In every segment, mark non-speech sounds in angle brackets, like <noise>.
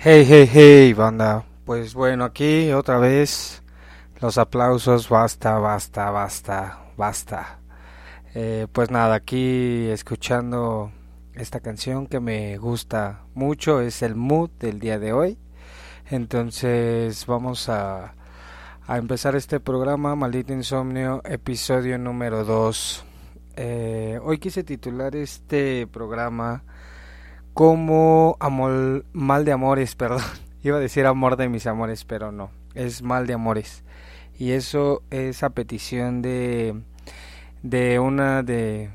Hey, hey, hey, banda. Pues bueno, aquí otra vez los aplausos, basta, basta, basta, basta. Eh, pues nada, aquí escuchando esta canción que me gusta mucho, es el mood del día de hoy. Entonces vamos a, a empezar este programa, Maldito Insomnio, episodio número 2. Eh, hoy quise titular este programa como amor, mal de amores, <laughs> perdón. Iba a decir amor de mis amores, pero no, es mal de amores. Y eso es a petición de, de una de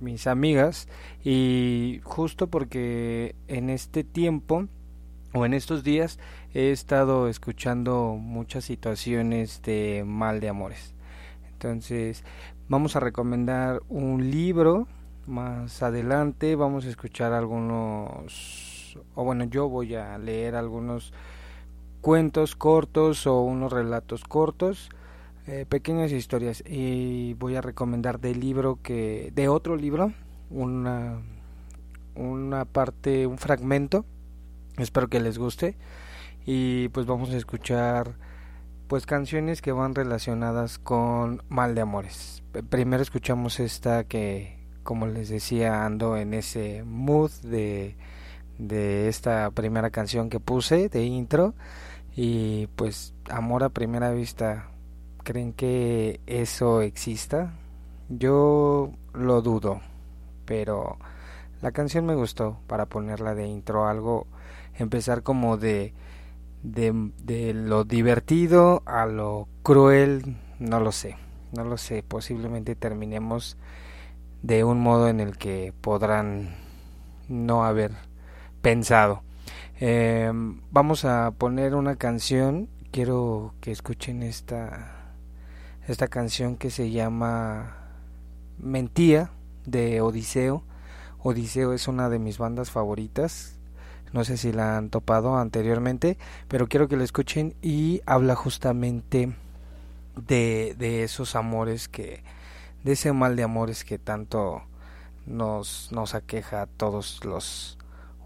mis amigas y justo porque en este tiempo o en estos días he estado escuchando muchas situaciones de mal de amores. Entonces vamos a recomendar un libro más adelante vamos a escuchar algunos, o bueno, yo voy a leer algunos cuentos cortos o unos relatos cortos, eh, pequeñas historias. Y voy a recomendar del libro que, de otro libro, una, una parte, un fragmento, espero que les guste. Y pues vamos a escuchar pues canciones que van relacionadas con mal de amores. Primero escuchamos esta que como les decía, ando en ese mood de, de esta primera canción que puse de intro y pues amor a primera vista, ¿creen que eso exista? Yo lo dudo, pero la canción me gustó para ponerla de intro, algo, empezar como de, de, de lo divertido a lo cruel, no lo sé, no lo sé, posiblemente terminemos de un modo en el que podrán no haber pensado. Eh, vamos a poner una canción. Quiero que escuchen esta, esta canción que se llama Mentía de Odiseo. Odiseo es una de mis bandas favoritas. No sé si la han topado anteriormente, pero quiero que la escuchen y habla justamente de, de esos amores que, de ese mal de amores que tanto nos, nos aqueja a todos los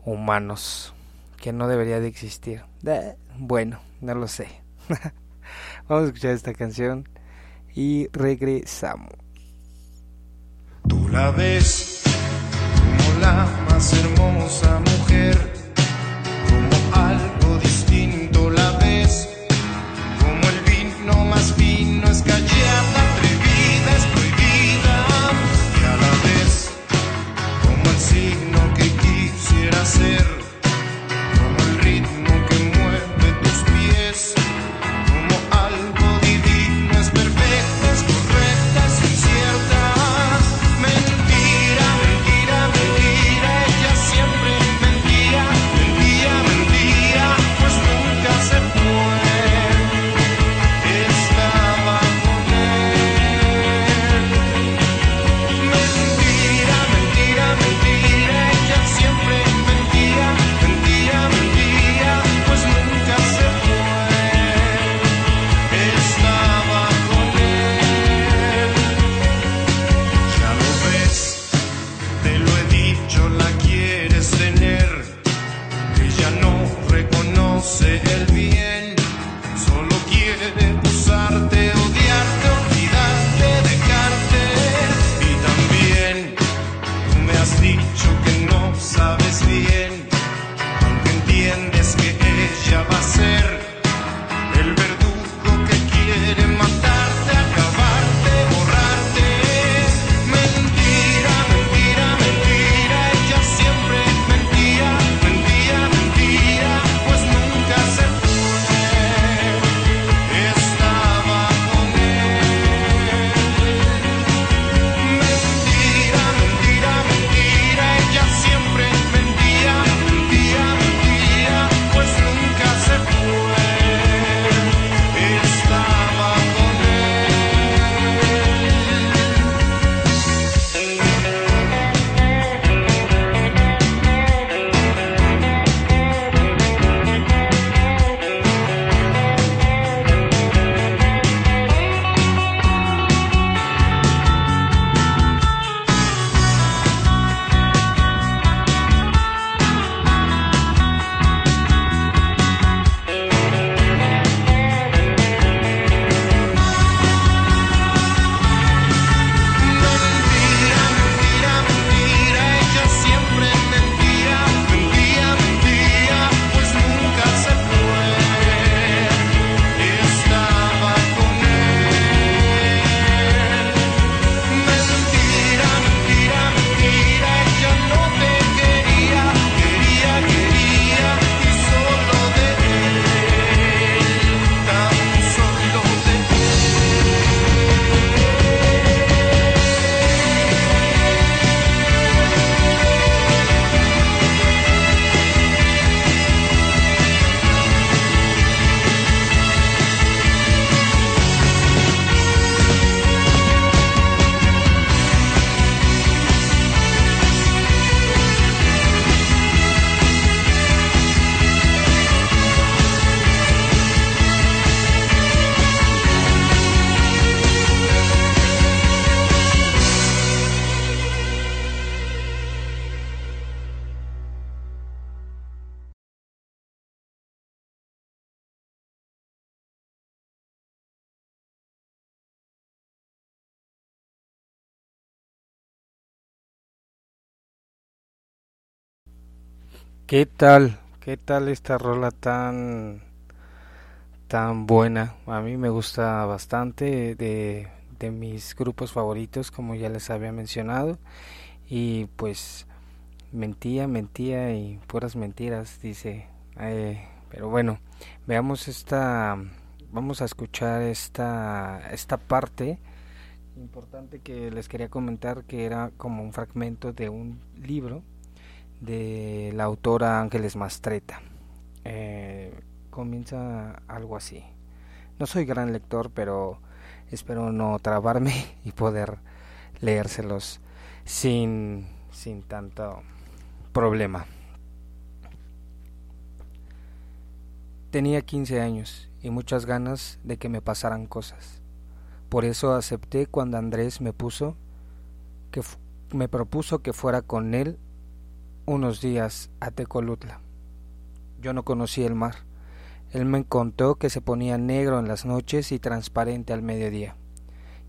humanos, que no debería de existir. bueno, no lo sé. <laughs> Vamos a escuchar esta canción y regresamos. Tú la ves como la más hermosa mujer, ¿Qué tal? ¿Qué tal esta rola tan tan buena? A mí me gusta bastante de, de mis grupos favoritos, como ya les había mencionado. Y pues mentía, mentía y puras mentiras, dice. Eh, pero bueno, veamos esta, vamos a escuchar esta, esta parte importante que les quería comentar que era como un fragmento de un libro de la autora Ángeles Mastreta. Eh, comienza algo así. No soy gran lector, pero espero no trabarme <laughs> y poder leérselos sin, sin tanto problema. Tenía 15 años y muchas ganas de que me pasaran cosas. Por eso acepté cuando Andrés me puso que me propuso que fuera con él unos días a Tecolutla. Yo no conocía el mar. Él me contó que se ponía negro en las noches y transparente al mediodía.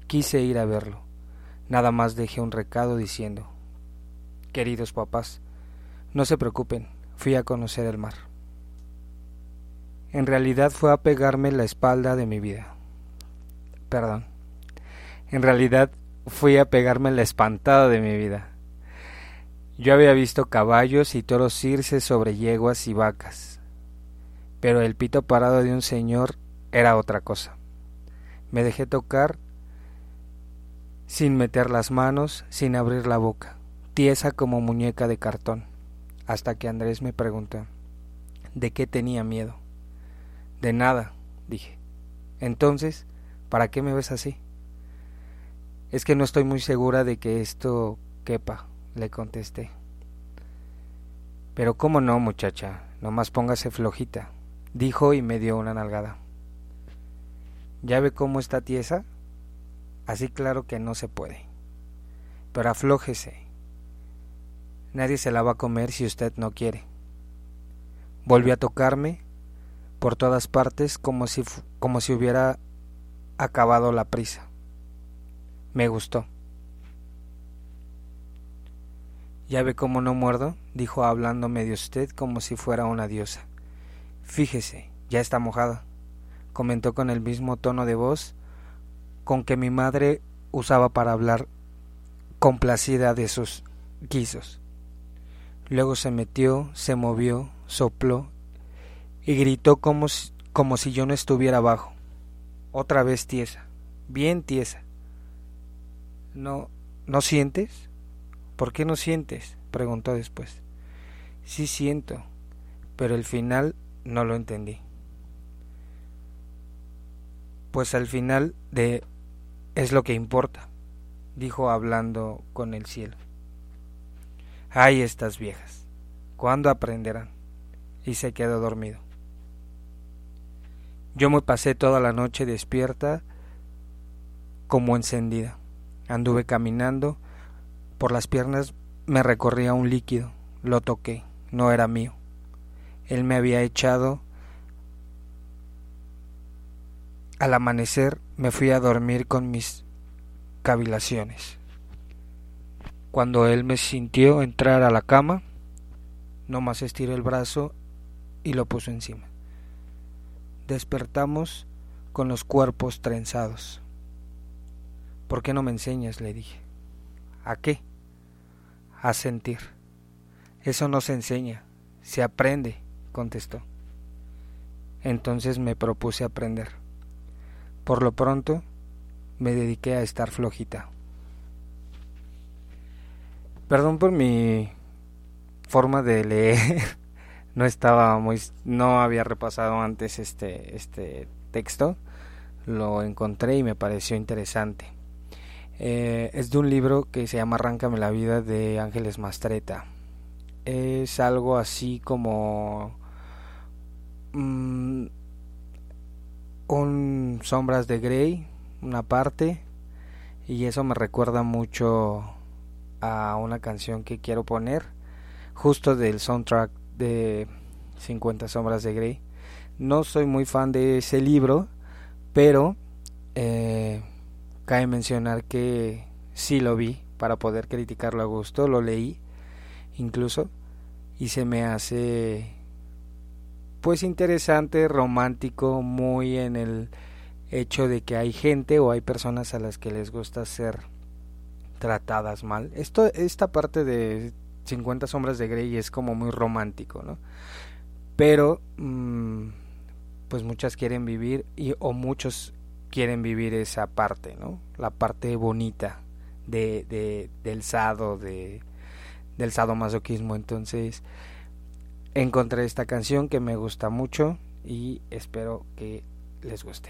Quise ir a verlo. Nada más dejé un recado diciendo Queridos papás, no se preocupen, fui a conocer el mar. En realidad fue a pegarme la espalda de mi vida. Perdón. En realidad fui a pegarme la espantada de mi vida. Yo había visto caballos y toros irse sobre yeguas y vacas, pero el pito parado de un señor era otra cosa. Me dejé tocar sin meter las manos, sin abrir la boca, tiesa como muñeca de cartón, hasta que Andrés me preguntó de qué tenía miedo. De nada, dije. Entonces, ¿para qué me ves así? Es que no estoy muy segura de que esto quepa, le contesté. Pero cómo no, muchacha, nomás póngase flojita, dijo y me dio una nalgada. ¿Ya ve cómo está tiesa? Así claro que no se puede. Pero aflójese. Nadie se la va a comer si usted no quiere. Volvió a tocarme por todas partes como si, como si hubiera acabado la prisa. Me gustó. Ya ve cómo no muerdo, dijo hablándome de usted como si fuera una diosa. Fíjese, ya está mojada, comentó con el mismo tono de voz con que mi madre usaba para hablar complacida de sus guisos. Luego se metió, se movió, sopló y gritó como si, como si yo no estuviera abajo. Otra vez tiesa, bien tiesa. ¿No, no sientes? ¿Por qué no sientes? preguntó después. Sí siento, pero el final no lo entendí. Pues al final de es lo que importa, dijo hablando con el cielo. Ay, estas viejas, ¿cuándo aprenderán? Y se quedó dormido. Yo me pasé toda la noche despierta como encendida. Anduve caminando por las piernas me recorría un líquido. Lo toqué. No era mío. Él me había echado. Al amanecer me fui a dormir con mis cavilaciones. Cuando él me sintió entrar a la cama, no más estiró el brazo y lo puso encima. Despertamos con los cuerpos trenzados. ¿Por qué no me enseñas? le dije. ¿A qué? A sentir. Eso no se enseña, se aprende, contestó. Entonces me propuse aprender. Por lo pronto, me dediqué a estar flojita. Perdón por mi forma de leer. <laughs> No estaba muy no había repasado antes este este texto. Lo encontré y me pareció interesante. Eh, es de un libro que se llama Arráncame la vida de Ángeles Mastreta. Es algo así como mm, un Sombras de Grey, una parte, y eso me recuerda mucho a una canción que quiero poner, justo del soundtrack de 50 Sombras de Grey. No soy muy fan de ese libro, pero eh, Cabe mencionar que sí lo vi para poder criticarlo a gusto, lo leí incluso y se me hace pues interesante, romántico, muy en el hecho de que hay gente o hay personas a las que les gusta ser tratadas mal. Esto, esta parte de 50 sombras de Grey es como muy romántico, ¿no? Pero mm, pues muchas quieren vivir y o muchos quieren vivir esa parte, ¿no? La parte bonita de, del sado, de, del sadomasoquismo. Entonces, encontré esta canción que me gusta mucho y espero que les guste.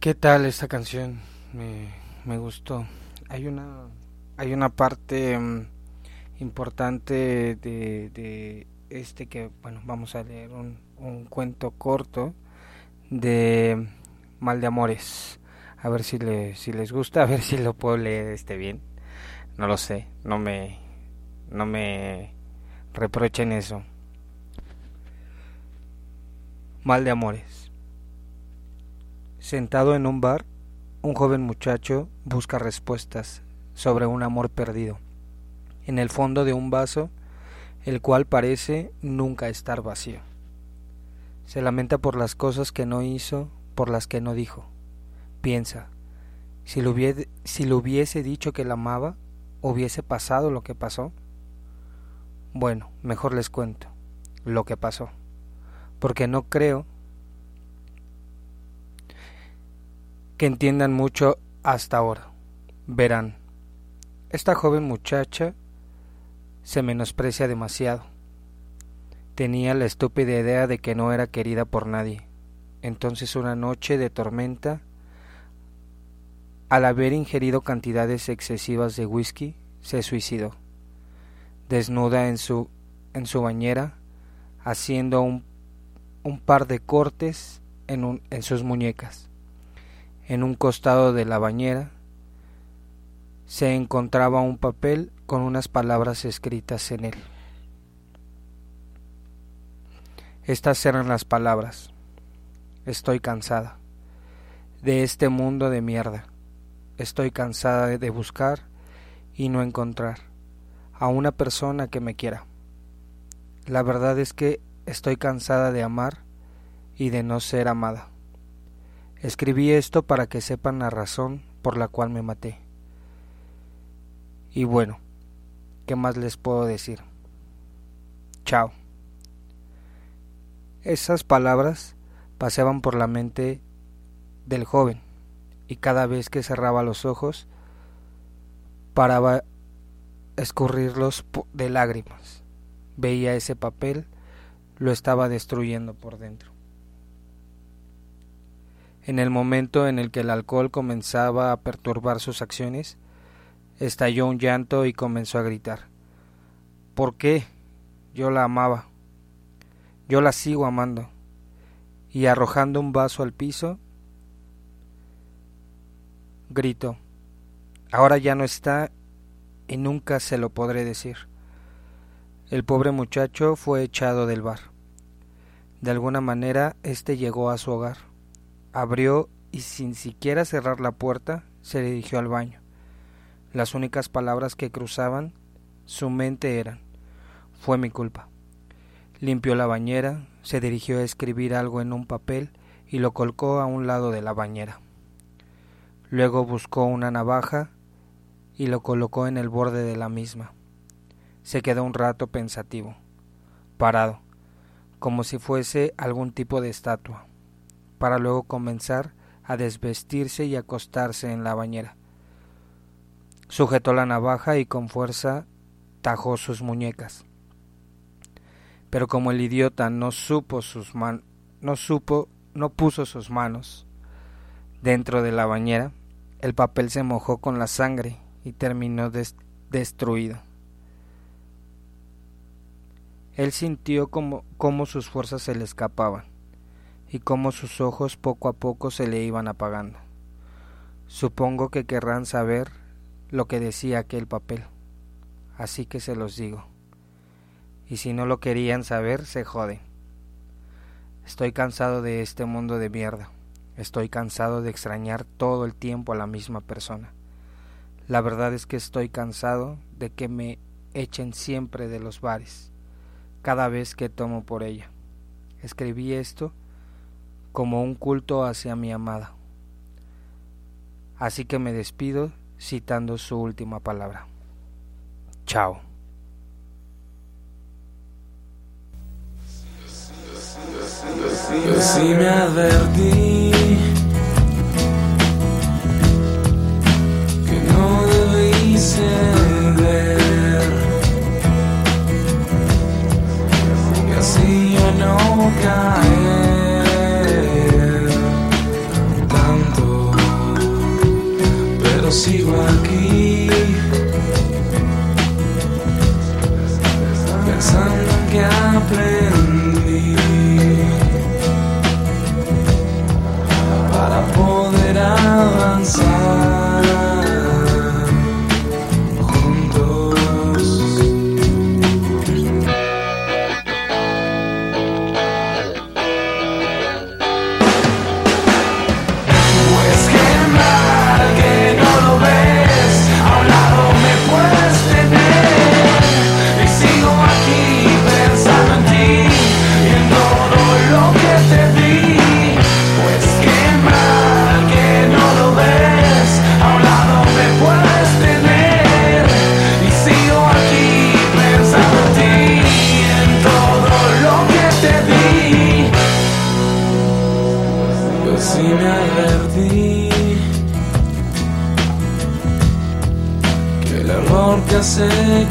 ¿Qué tal esta canción? Me, me gustó. Hay una, hay una parte mm, importante de, de, este que, bueno, vamos a leer un, un cuento corto de Mal de Amores. A ver si, le, si les gusta, a ver si lo puedo leer este bien. No lo sé, no me, no me reprochen eso. Mal de Amores. Sentado en un bar, un joven muchacho busca respuestas sobre un amor perdido, en el fondo de un vaso, el cual parece nunca estar vacío. Se lamenta por las cosas que no hizo, por las que no dijo. Piensa, si le hubiese, hubiese dicho que la amaba, hubiese pasado lo que pasó. Bueno, mejor les cuento lo que pasó, porque no creo que entiendan mucho hasta ahora. Verán, esta joven muchacha se menosprecia demasiado. Tenía la estúpida idea de que no era querida por nadie. Entonces una noche de tormenta, al haber ingerido cantidades excesivas de whisky, se suicidó, desnuda en su, en su bañera, haciendo un, un par de cortes en, un, en sus muñecas. En un costado de la bañera se encontraba un papel con unas palabras escritas en él. Estas eran las palabras. Estoy cansada de este mundo de mierda. Estoy cansada de buscar y no encontrar a una persona que me quiera. La verdad es que estoy cansada de amar y de no ser amada. Escribí esto para que sepan la razón por la cual me maté. Y bueno, ¿qué más les puedo decir? Chao. Esas palabras paseaban por la mente del joven, y cada vez que cerraba los ojos, paraba escurrirlos de lágrimas. Veía ese papel, lo estaba destruyendo por dentro. En el momento en el que el alcohol comenzaba a perturbar sus acciones, estalló un llanto y comenzó a gritar. ¿Por qué? Yo la amaba. Yo la sigo amando. Y arrojando un vaso al piso, gritó. Ahora ya no está y nunca se lo podré decir. El pobre muchacho fue echado del bar. De alguna manera éste llegó a su hogar. Abrió y sin siquiera cerrar la puerta se dirigió al baño. Las únicas palabras que cruzaban su mente eran fue mi culpa. Limpió la bañera, se dirigió a escribir algo en un papel y lo colocó a un lado de la bañera. Luego buscó una navaja y lo colocó en el borde de la misma. Se quedó un rato pensativo, parado, como si fuese algún tipo de estatua, para luego comenzar a desvestirse y acostarse en la bañera. Sujetó la navaja y con fuerza tajó sus muñecas pero como el idiota no supo sus man no supo, no puso sus manos dentro de la bañera, el papel se mojó con la sangre y terminó destruido. Él sintió como, como sus fuerzas se le escapaban y como sus ojos poco a poco se le iban apagando. Supongo que querrán saber lo que decía aquel papel, así que se los digo y si no lo querían saber, se joden. Estoy cansado de este mundo de mierda. Estoy cansado de extrañar todo el tiempo a la misma persona. La verdad es que estoy cansado de que me echen siempre de los bares, cada vez que tomo por ella. Escribí esto como un culto hacia mi amada. Así que me despido citando su última palabra. Chao.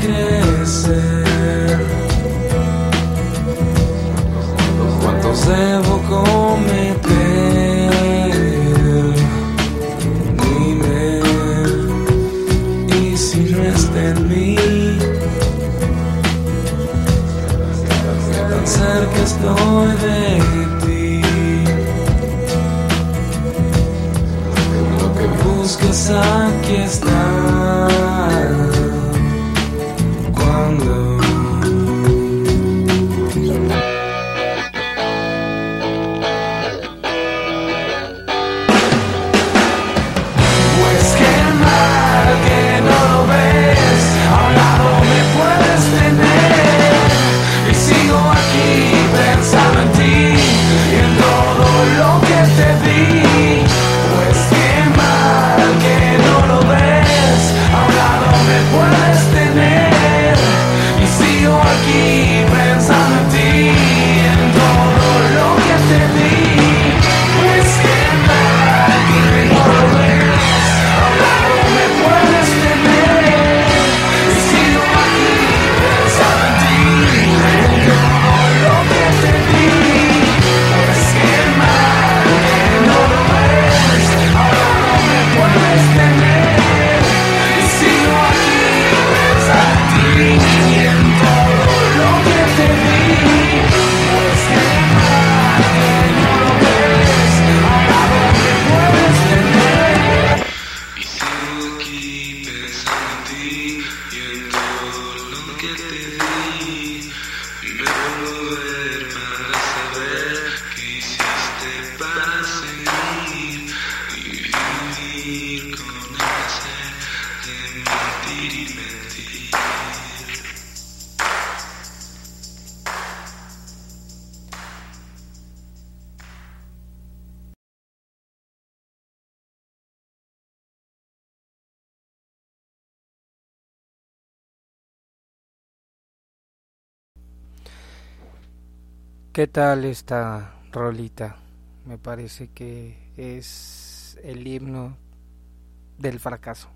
Crecer. ¿Cuántos debo cometer? Dime, y si no está en mí, ¿qué tan cerca estoy de ti? Lo que buscas aquí está. ¿Qué tal esta rolita? Me parece que es el himno del fracaso,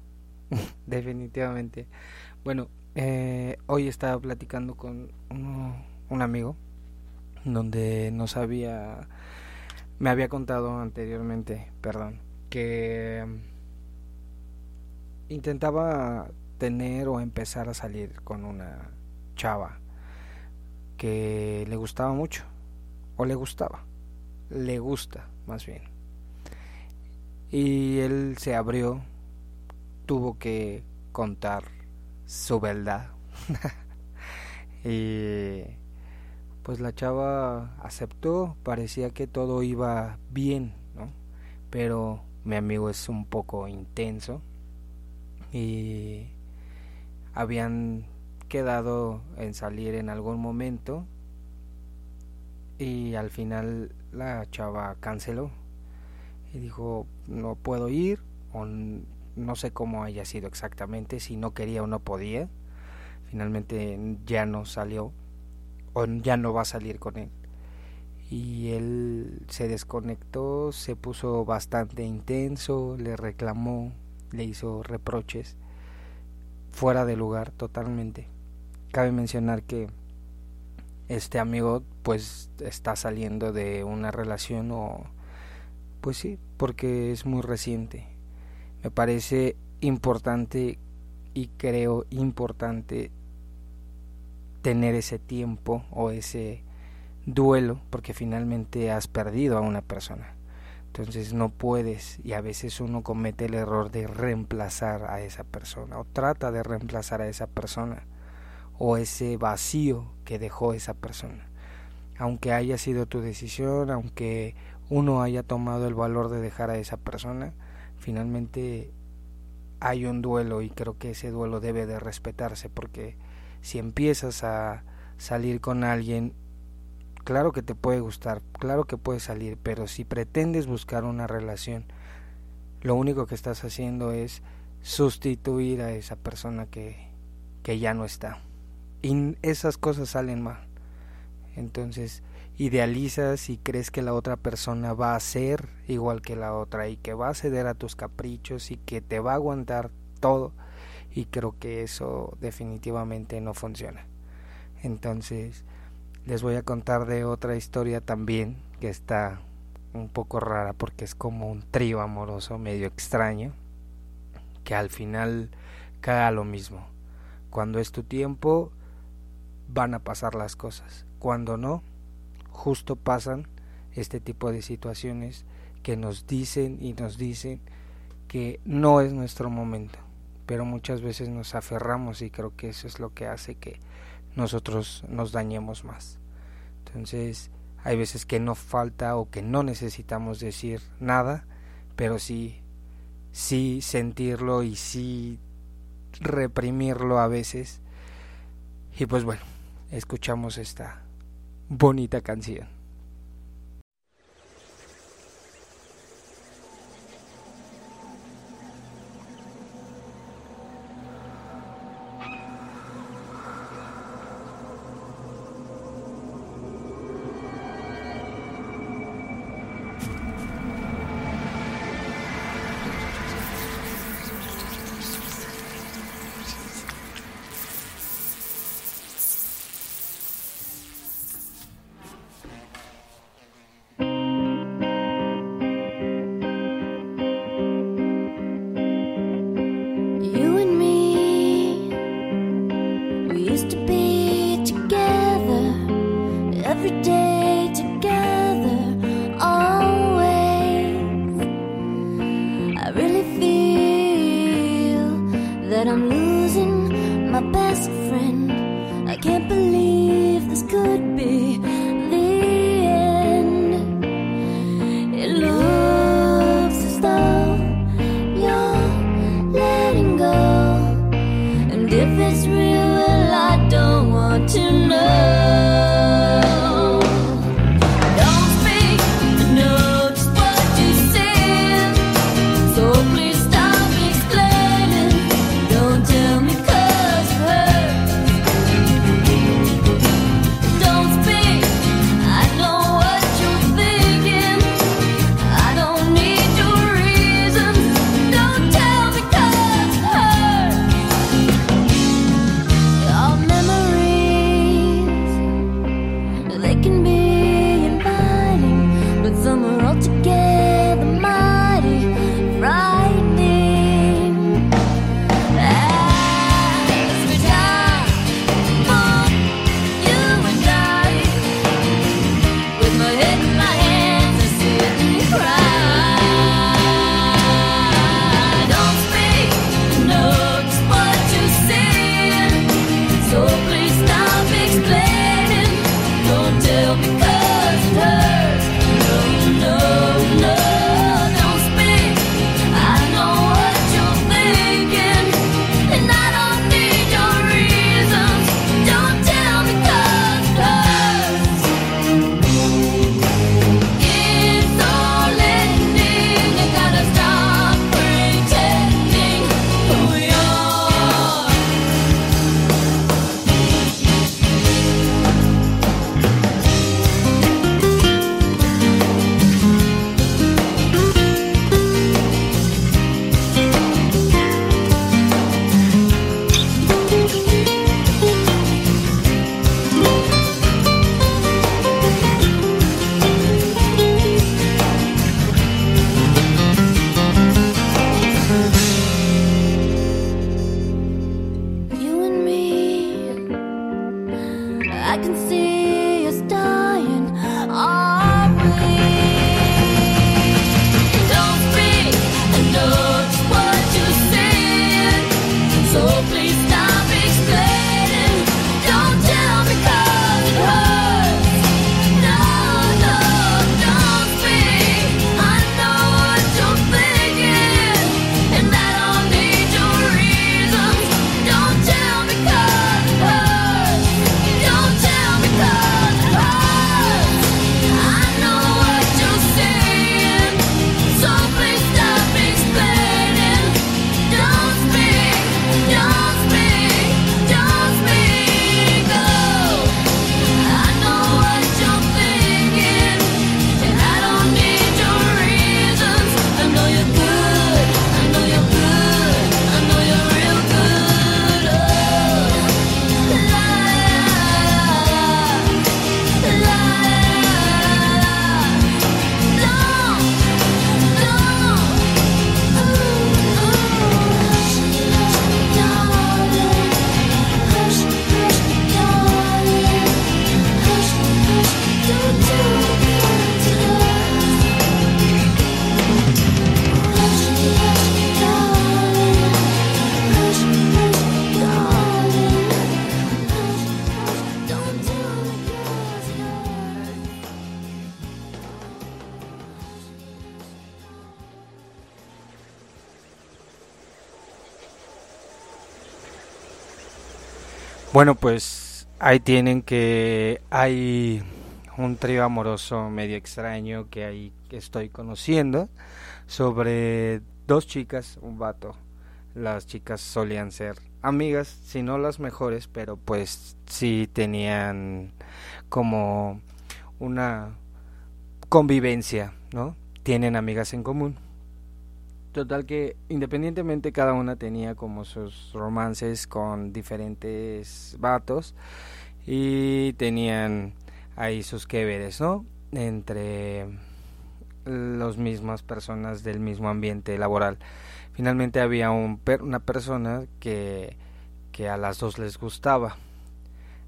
<laughs> definitivamente. Bueno, eh, hoy estaba platicando con un amigo donde nos había, me había contado anteriormente, perdón, que mm, intentaba tener o empezar a salir con una chava que le gustaba mucho, le gustaba, le gusta más bien. Y él se abrió, tuvo que contar su verdad. <laughs> y pues la chava aceptó, parecía que todo iba bien, ¿no? Pero mi amigo es un poco intenso y habían quedado en salir en algún momento y al final la chava canceló y dijo no puedo ir o no sé cómo haya sido exactamente si no quería o no podía. Finalmente ya no salió o ya no va a salir con él. Y él se desconectó se puso bastante intenso le reclamó le hizo reproches fuera de lugar totalmente. Cabe mencionar que este amigo pues está saliendo de una relación o pues sí porque es muy reciente me parece importante y creo importante tener ese tiempo o ese duelo porque finalmente has perdido a una persona. Entonces no puedes y a veces uno comete el error de reemplazar a esa persona o trata de reemplazar a esa persona o ese vacío que dejó esa persona. Aunque haya sido tu decisión, aunque uno haya tomado el valor de dejar a esa persona, finalmente hay un duelo y creo que ese duelo debe de respetarse porque si empiezas a salir con alguien claro que te puede gustar, claro que puede salir, pero si pretendes buscar una relación, lo único que estás haciendo es sustituir a esa persona que, que ya no está. Y esas cosas salen mal. Entonces, idealizas y crees que la otra persona va a ser igual que la otra y que va a ceder a tus caprichos y que te va a aguantar todo. Y creo que eso definitivamente no funciona. Entonces, les voy a contar de otra historia también que está un poco rara porque es como un trío amoroso medio extraño que al final cae a lo mismo. Cuando es tu tiempo van a pasar las cosas. Cuando no, justo pasan este tipo de situaciones que nos dicen y nos dicen que no es nuestro momento. Pero muchas veces nos aferramos y creo que eso es lo que hace que nosotros nos dañemos más. Entonces, hay veces que no falta o que no necesitamos decir nada, pero sí, sí sentirlo y sí reprimirlo a veces. Y pues bueno, escuchamos esta bonita canción. Bueno, pues ahí tienen que hay un trío amoroso medio extraño que ahí estoy conociendo sobre dos chicas, un vato. Las chicas solían ser amigas, si no las mejores, pero pues sí tenían como una convivencia, ¿no? Tienen amigas en común. Total que independientemente cada una tenía como sus romances con diferentes vatos y tenían ahí sus que veres, ¿no? Entre las mismas personas del mismo ambiente laboral. Finalmente había un per- una persona que, que a las dos les gustaba.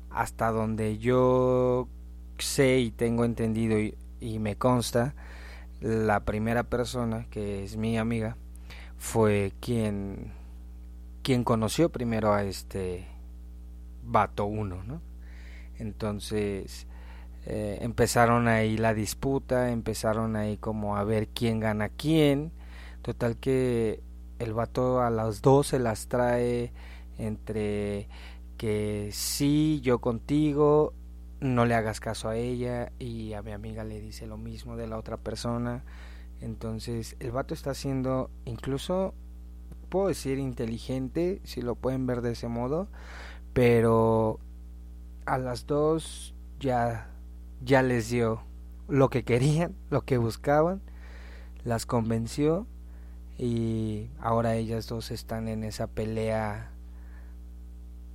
Hasta donde yo sé y tengo entendido y, y me consta, la primera persona, que es mi amiga, fue quien, quien conoció primero a este vato uno, ¿no? Entonces eh, empezaron ahí la disputa, empezaron ahí como a ver quién gana quién. Total que el vato a las dos se las trae entre que sí, yo contigo, no le hagas caso a ella y a mi amiga le dice lo mismo de la otra persona. Entonces el vato está siendo incluso, puedo decir, inteligente, si lo pueden ver de ese modo, pero a las dos ya, ya les dio lo que querían, <laughs> lo que buscaban, las convenció y ahora ellas dos están en esa pelea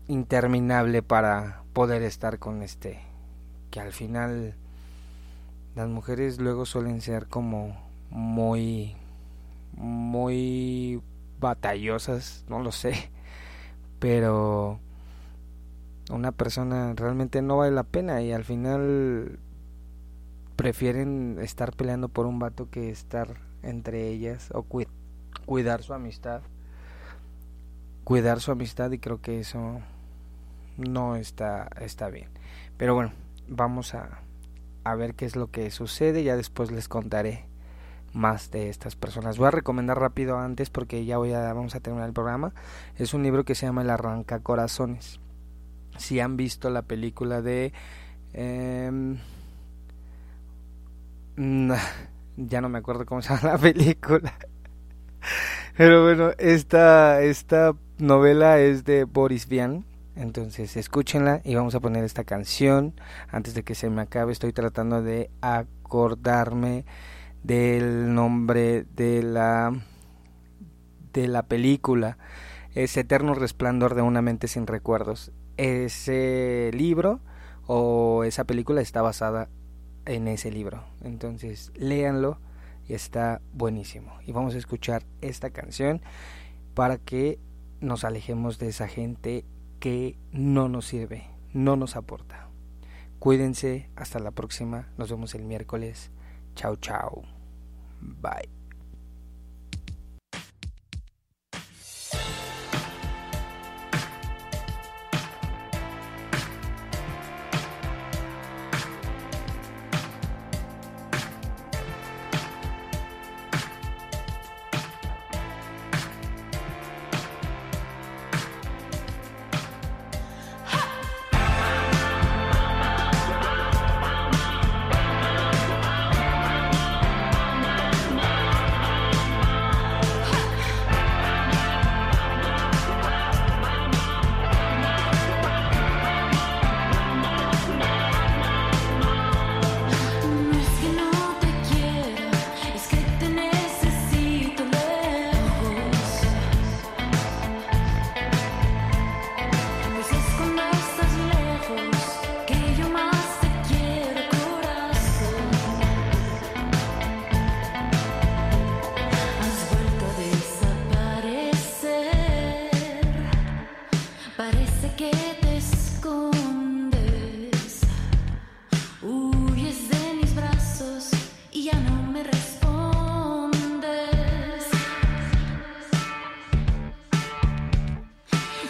interminable para poder estar con este que al final las mujeres luego suelen ser como muy muy batallosas no lo sé pero una persona realmente no vale la pena y al final prefieren estar peleando por un vato que estar entre ellas o cui- cuidar su amistad cuidar su amistad y creo que eso no está está bien. Pero bueno vamos a a ver qué es lo que sucede ya después les contaré más de estas personas. Voy a recomendar rápido antes porque ya voy a vamos a terminar el programa. Es un libro que se llama el arranca corazones. Si han visto la película de mm, ya no me acuerdo cómo <laughs> se llama la película. Pero bueno esta esta novela es de Boris Vian entonces escúchenla y vamos a poner esta canción. Antes de que se me acabe estoy tratando de acordarme del nombre de la de la película. Es Eterno Resplandor de una mente sin recuerdos. Ese libro o esa película está basada en ese libro entonces léanlo y está buenísimo. Y vamos a escuchar esta canción para que nos alejemos de esa gente que no nos sirve, no nos aporta. Cuídense, hasta la próxima, nos vemos el miércoles. Chao, chao. Bye.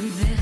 There